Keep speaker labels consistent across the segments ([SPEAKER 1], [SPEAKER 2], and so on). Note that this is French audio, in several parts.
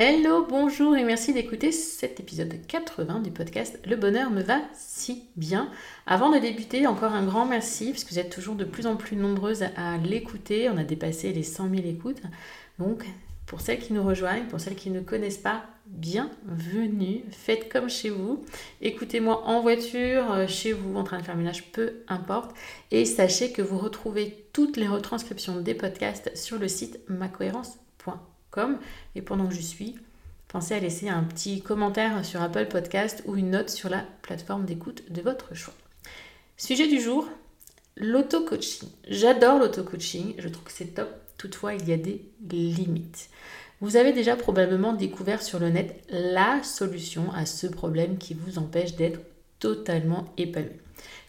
[SPEAKER 1] Hello, bonjour et merci d'écouter cet épisode 80 du podcast Le bonheur me va si bien. Avant de débuter, encore un grand merci parce que vous êtes toujours de plus en plus nombreuses à l'écouter. On a dépassé les 100 000 écoutes. Donc, pour celles qui nous rejoignent, pour celles qui ne connaissent pas, bienvenue. Faites comme chez vous. Écoutez-moi en voiture, euh, chez vous, en train de faire ménage, peu importe. Et sachez que vous retrouvez toutes les retranscriptions des podcasts sur le site macohérence.com et pendant que je suis, pensez à laisser un petit commentaire sur Apple Podcast ou une note sur la plateforme d'écoute de votre choix. Sujet du jour, l'auto-coaching. J'adore l'auto-coaching, je trouve que c'est top. Toutefois, il y a des limites. Vous avez déjà probablement découvert sur le net la solution à ce problème qui vous empêche d'être totalement épanoui.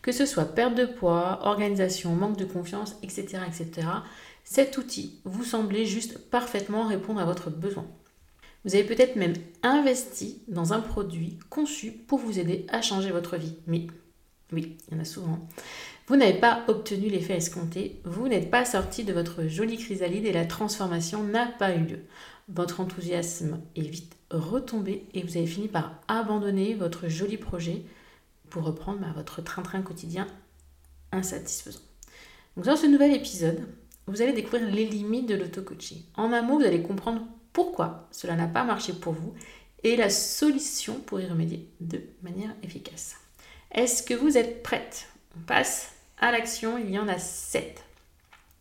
[SPEAKER 1] Que ce soit perte de poids, organisation, manque de confiance, etc., etc., cet outil vous semblait juste parfaitement répondre à votre besoin. Vous avez peut-être même investi dans un produit conçu pour vous aider à changer votre vie. Mais oui, il y en a souvent. Vous n'avez pas obtenu l'effet escompté, vous n'êtes pas sorti de votre jolie chrysalide et la transformation n'a pas eu lieu. Votre enthousiasme est vite retombé et vous avez fini par abandonner votre joli projet pour reprendre bah, votre train-train quotidien insatisfaisant. Donc dans ce nouvel épisode, vous allez découvrir les limites de l'auto-coaching. En un mot, vous allez comprendre pourquoi cela n'a pas marché pour vous et la solution pour y remédier de manière efficace. Est-ce que vous êtes prête? On passe à l'action, il y en a sept.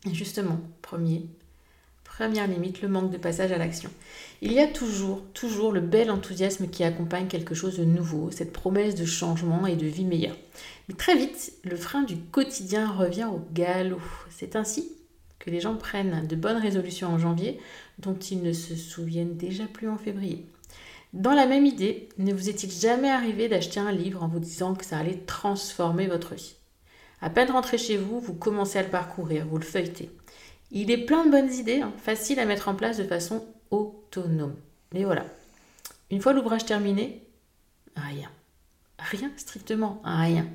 [SPEAKER 1] Et justement, premier, première limite, le manque de passage à l'action. Il y a toujours, toujours le bel enthousiasme qui accompagne quelque chose de nouveau, cette promesse de changement et de vie meilleure. Mais très vite, le frein du quotidien revient au galop. C'est ainsi les gens prennent de bonnes résolutions en janvier dont ils ne se souviennent déjà plus en février. Dans la même idée, ne vous est-il jamais arrivé d'acheter un livre en vous disant que ça allait transformer votre vie? À peine rentré chez vous, vous commencez à le parcourir, vous le feuilletez. Il est plein de bonnes idées, hein, faciles à mettre en place de façon autonome. Mais voilà, une fois l'ouvrage terminé, rien. Rien, strictement rien.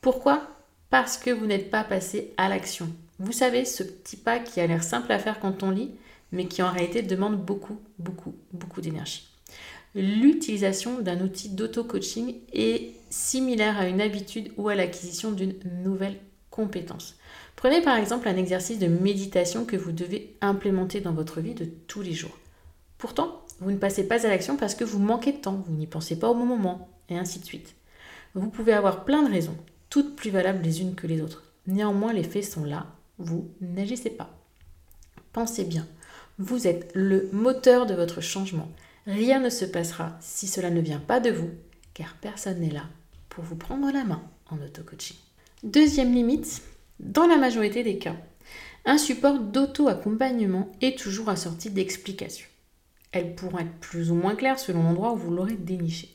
[SPEAKER 1] Pourquoi? Parce que vous n'êtes pas passé à l'action. Vous savez, ce petit pas qui a l'air simple à faire quand on lit, mais qui en réalité demande beaucoup, beaucoup, beaucoup d'énergie. L'utilisation d'un outil d'auto-coaching est similaire à une habitude ou à l'acquisition d'une nouvelle compétence. Prenez par exemple un exercice de méditation que vous devez implémenter dans votre vie de tous les jours. Pourtant, vous ne passez pas à l'action parce que vous manquez de temps, vous n'y pensez pas au bon moment, et ainsi de suite. Vous pouvez avoir plein de raisons, toutes plus valables les unes que les autres. Néanmoins, les faits sont là vous n'agissez pas. Pensez bien, vous êtes le moteur de votre changement. Rien ne se passera si cela ne vient pas de vous, car personne n'est là pour vous prendre la main en auto-coaching. Deuxième limite, dans la majorité des cas, un support d'auto-accompagnement est toujours assorti d'explications. Elles pourront être plus ou moins claires selon l'endroit où vous l'aurez déniché.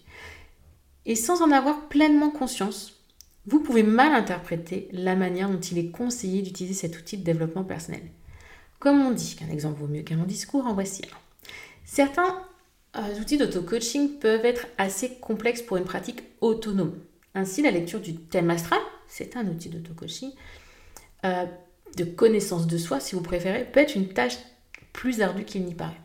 [SPEAKER 1] Et sans en avoir pleinement conscience, vous pouvez mal interpréter la manière dont il est conseillé d'utiliser cet outil de développement personnel. Comme on dit qu'un exemple vaut mieux qu'un long discours, en voici un. Certains euh, outils d'auto-coaching peuvent être assez complexes pour une pratique autonome. Ainsi, la lecture du thème astral, c'est un outil d'auto-coaching, euh, de connaissance de soi, si vous préférez, peut être une tâche plus ardue qu'il n'y paraît.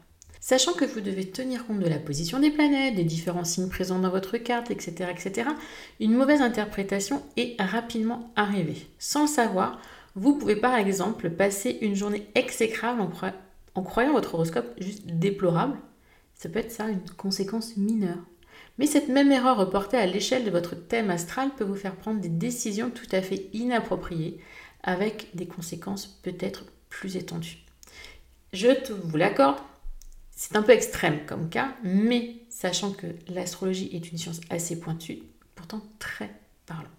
[SPEAKER 1] Sachant que vous devez tenir compte de la position des planètes, des différents signes présents dans votre carte, etc., etc., une mauvaise interprétation est rapidement arrivée. Sans le savoir, vous pouvez par exemple passer une journée exécrable en, en croyant votre horoscope juste déplorable. Ça peut être ça, une conséquence mineure. Mais cette même erreur reportée à l'échelle de votre thème astral peut vous faire prendre des décisions tout à fait inappropriées avec des conséquences peut-être plus étendues. Je vous l'accorde, c'est un peu extrême comme cas, mais sachant que l'astrologie est une science assez pointue, pourtant très parlant.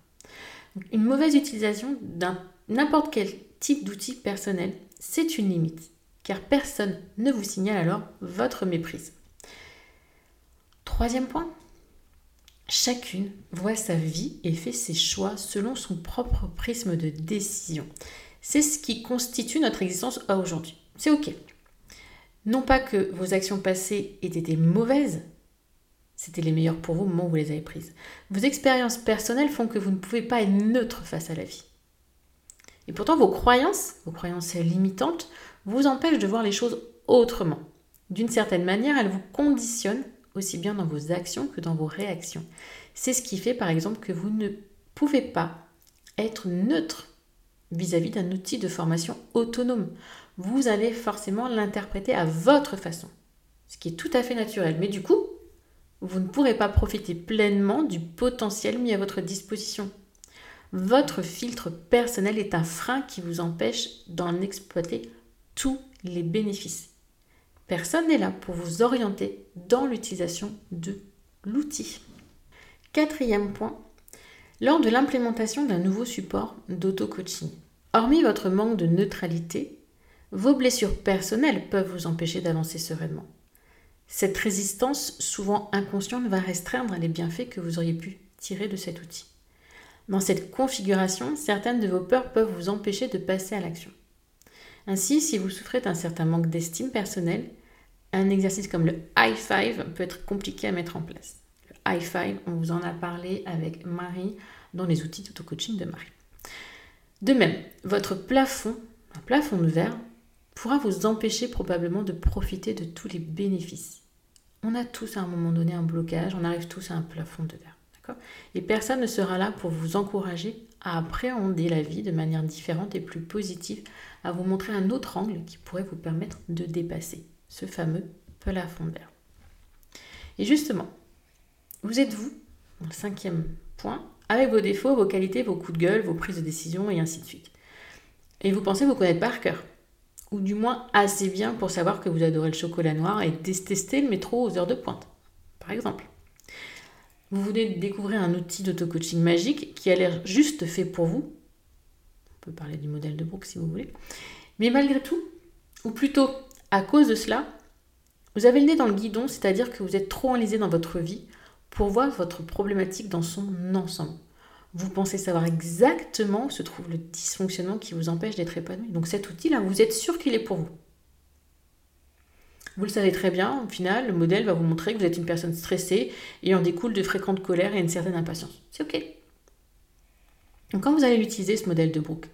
[SPEAKER 1] une mauvaise utilisation d'un n'importe quel type d'outil personnel, c'est une limite, car personne ne vous signale alors votre méprise. Troisième point, chacune voit sa vie et fait ses choix selon son propre prisme de décision. C'est ce qui constitue notre existence aujourd'hui. C'est ok. Non pas que vos actions passées aient été mauvaises, c'était les meilleures pour vous au moment où vous les avez prises. Vos expériences personnelles font que vous ne pouvez pas être neutre face à la vie. Et pourtant, vos croyances, vos croyances limitantes, vous empêchent de voir les choses autrement. D'une certaine manière, elles vous conditionnent aussi bien dans vos actions que dans vos réactions. C'est ce qui fait, par exemple, que vous ne pouvez pas être neutre vis-à-vis d'un outil de formation autonome vous allez forcément l'interpréter à votre façon, ce qui est tout à fait naturel. Mais du coup, vous ne pourrez pas profiter pleinement du potentiel mis à votre disposition. Votre filtre personnel est un frein qui vous empêche d'en exploiter tous les bénéfices. Personne n'est là pour vous orienter dans l'utilisation de l'outil. Quatrième point, lors de l'implémentation d'un nouveau support d'auto-coaching, hormis votre manque de neutralité, vos blessures personnelles peuvent vous empêcher d'avancer sereinement. Cette résistance, souvent inconsciente, va restreindre les bienfaits que vous auriez pu tirer de cet outil. Dans cette configuration, certaines de vos peurs peuvent vous empêcher de passer à l'action. Ainsi, si vous souffrez d'un certain manque d'estime personnelle, un exercice comme le high five peut être compliqué à mettre en place. Le high five, on vous en a parlé avec Marie dans les outils d'auto-coaching de Marie. De même, votre plafond, un plafond de verre, pourra vous empêcher probablement de profiter de tous les bénéfices. On a tous à un moment donné un blocage, on arrive tous à un plafond de verre. Et personne ne sera là pour vous encourager à appréhender la vie de manière différente et plus positive, à vous montrer un autre angle qui pourrait vous permettre de dépasser ce fameux plafond de verre. Et justement, vous êtes vous, le cinquième point, avec vos défauts, vos qualités, vos coups de gueule, vos prises de décision et ainsi de suite. Et vous pensez vous connaître par cœur ou du moins assez bien pour savoir que vous adorez le chocolat noir et détester le métro aux heures de pointe, par exemple. Vous venez de découvrir un outil d'auto-coaching magique qui a l'air juste fait pour vous. On peut parler du modèle de Brooke si vous voulez. Mais malgré tout, ou plutôt à cause de cela, vous avez le nez dans le guidon, c'est-à-dire que vous êtes trop enlisé dans votre vie pour voir votre problématique dans son ensemble vous pensez savoir exactement où se trouve le dysfonctionnement qui vous empêche d'être épanoui. Donc cet outil-là, vous êtes sûr qu'il est pour vous. Vous le savez très bien, au final, le modèle va vous montrer que vous êtes une personne stressée et en découle de fréquentes colères et une certaine impatience. C'est OK. Donc quand vous allez l'utiliser, ce modèle de Brooke,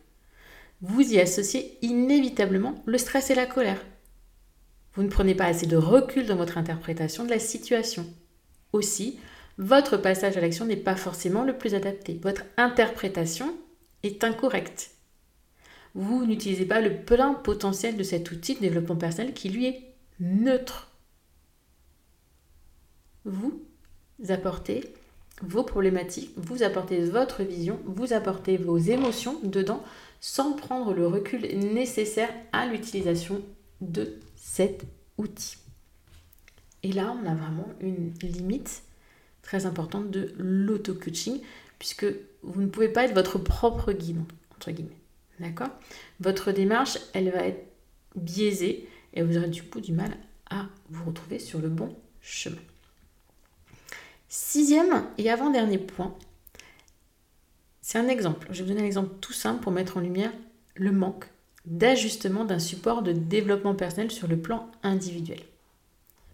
[SPEAKER 1] vous y associez inévitablement le stress et la colère. Vous ne prenez pas assez de recul dans votre interprétation de la situation. Aussi, votre passage à l'action n'est pas forcément le plus adapté. Votre interprétation est incorrecte. Vous n'utilisez pas le plein potentiel de cet outil de développement personnel qui lui est neutre. Vous apportez vos problématiques, vous apportez votre vision, vous apportez vos émotions dedans sans prendre le recul nécessaire à l'utilisation de cet outil. Et là, on a vraiment une limite très importante de l'auto-coaching, puisque vous ne pouvez pas être votre propre guide, entre guillemets. D'accord? Votre démarche, elle va être biaisée et vous aurez du coup du mal à vous retrouver sur le bon chemin. Sixième et avant-dernier point, c'est un exemple. Je vais vous donner un exemple tout simple pour mettre en lumière le manque d'ajustement d'un support de développement personnel sur le plan individuel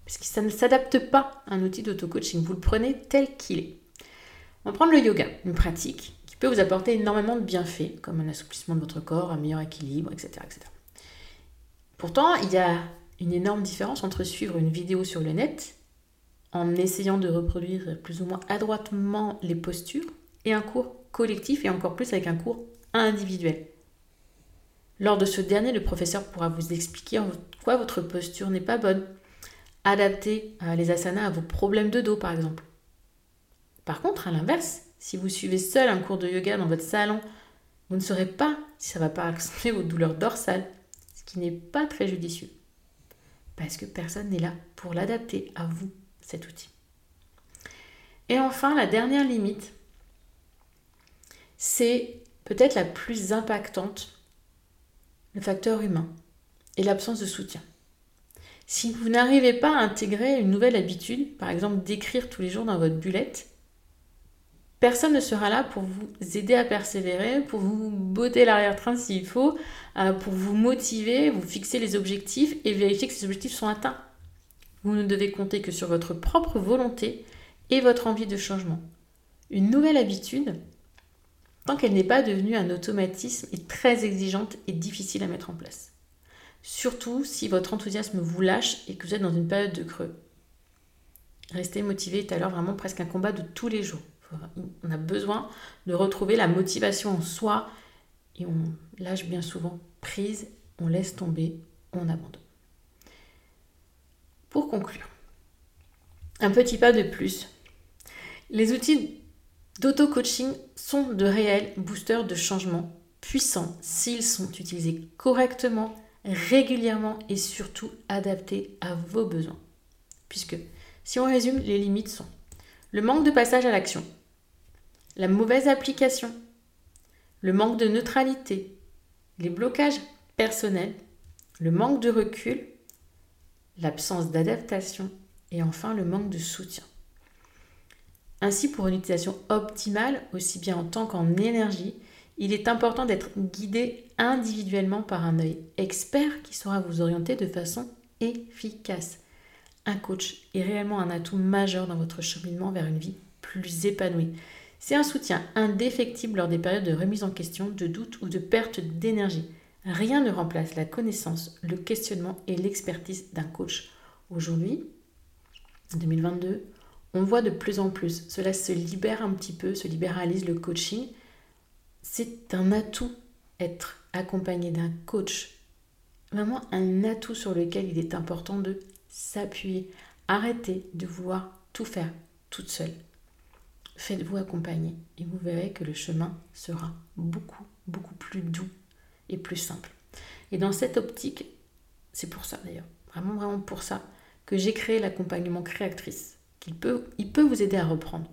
[SPEAKER 1] parce que ça ne s'adapte pas à un outil d'auto-coaching. Vous le prenez tel qu'il est. On va prendre le yoga, une pratique qui peut vous apporter énormément de bienfaits, comme un assouplissement de votre corps, un meilleur équilibre, etc. etc. Pourtant, il y a une énorme différence entre suivre une vidéo sur le net en essayant de reproduire plus ou moins adroitement les postures et un cours collectif et encore plus avec un cours individuel. Lors de ce dernier, le professeur pourra vous expliquer en quoi votre posture n'est pas bonne, adapter euh, les asanas à vos problèmes de dos par exemple. Par contre, à l'inverse, si vous suivez seul un cours de yoga dans votre salon, vous ne saurez pas si ça va pas accentuer vos douleurs dorsales, ce qui n'est pas très judicieux. Parce que personne n'est là pour l'adapter à vous, cet outil. Et enfin, la dernière limite, c'est peut-être la plus impactante, le facteur humain et l'absence de soutien. Si vous n'arrivez pas à intégrer une nouvelle habitude, par exemple d'écrire tous les jours dans votre bullette, personne ne sera là pour vous aider à persévérer, pour vous botter l'arrière-train s'il faut, euh, pour vous motiver, vous fixer les objectifs et vérifier que ces objectifs sont atteints. Vous ne devez compter que sur votre propre volonté et votre envie de changement. Une nouvelle habitude, tant qu'elle n'est pas devenue un automatisme, est très exigeante et difficile à mettre en place. Surtout si votre enthousiasme vous lâche et que vous êtes dans une période de creux. Rester motivé est alors vraiment presque un combat de tous les jours. On a besoin de retrouver la motivation en soi et on lâche bien souvent prise, on laisse tomber, on abandonne. Pour conclure, un petit pas de plus. Les outils d'auto-coaching sont de réels boosters de changement puissants s'ils sont utilisés correctement, régulièrement et surtout adaptés à vos besoins. Puisque, si on résume, les limites sont le manque de passage à l'action, la mauvaise application, le manque de neutralité, les blocages personnels, le manque de recul, l'absence d'adaptation et enfin le manque de soutien. Ainsi, pour une utilisation optimale, aussi bien en temps qu'en énergie, il est important d'être guidé individuellement par un œil expert qui saura vous orienter de façon efficace. Un coach est réellement un atout majeur dans votre cheminement vers une vie plus épanouie. C'est un soutien indéfectible lors des périodes de remise en question, de doute ou de perte d'énergie. Rien ne remplace la connaissance, le questionnement et l'expertise d'un coach. Aujourd'hui, en 2022, on voit de plus en plus, cela se libère un petit peu, se libéralise le coaching. C'est un atout être accompagné d'un coach. Vraiment un atout sur lequel il est important de s'appuyer. Arrêtez de vouloir tout faire toute seule. Faites-vous accompagner et vous verrez que le chemin sera beaucoup, beaucoup plus doux et plus simple. Et dans cette optique, c'est pour ça d'ailleurs, vraiment, vraiment pour ça, que j'ai créé l'accompagnement créatrice. Qu'il peut, il peut vous aider à reprendre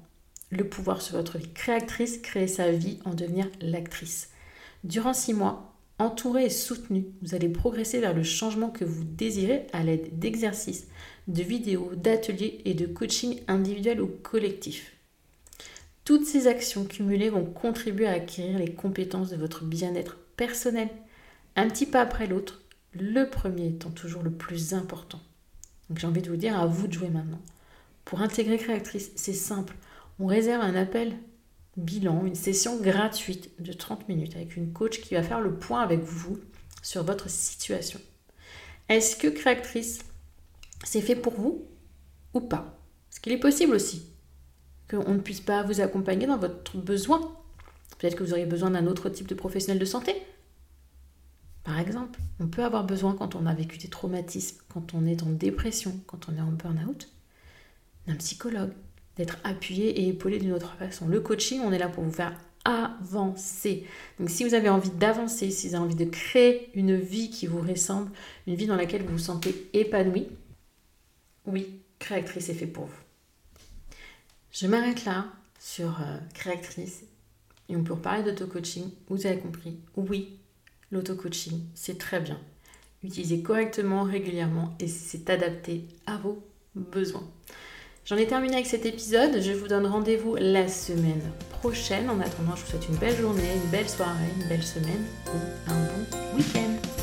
[SPEAKER 1] le pouvoir sur votre vie. Créatrice, créer sa vie, en devenir l'actrice. Durant six mois, entouré et soutenu, vous allez progresser vers le changement que vous désirez à l'aide d'exercices, de vidéos, d'ateliers et de coaching individuel ou collectif. Toutes ces actions cumulées vont contribuer à acquérir les compétences de votre bien-être personnel, un petit pas après l'autre, le premier étant toujours le plus important. Donc j'ai envie de vous dire, à vous de jouer maintenant. Pour intégrer Créatrice, c'est simple. On réserve un appel bilan, une session gratuite de 30 minutes avec une coach qui va faire le point avec vous sur votre situation. Est-ce que Créatrice, c'est fait pour vous ou pas? Est-ce qu'il est possible aussi qu'on ne puisse pas vous accompagner dans votre besoin. Peut-être que vous auriez besoin d'un autre type de professionnel de santé. Par exemple, on peut avoir besoin quand on a vécu des traumatismes, quand on est en dépression, quand on est en burn-out, d'un psychologue, d'être appuyé et épaulé d'une autre façon. Le coaching, on est là pour vous faire avancer. Donc si vous avez envie d'avancer, si vous avez envie de créer une vie qui vous ressemble, une vie dans laquelle vous vous sentez épanoui, oui, créatrice est fait pour vous. Je m'arrête là sur euh, créatrice et on peut reparler d'auto-coaching. Vous avez compris, oui, l'auto-coaching, c'est très bien. Utilisez correctement, régulièrement et c'est adapté à vos besoins. J'en ai terminé avec cet épisode. Je vous donne rendez-vous la semaine prochaine. En attendant, je vous souhaite une belle journée, une belle soirée, une belle semaine ou un bon week-end.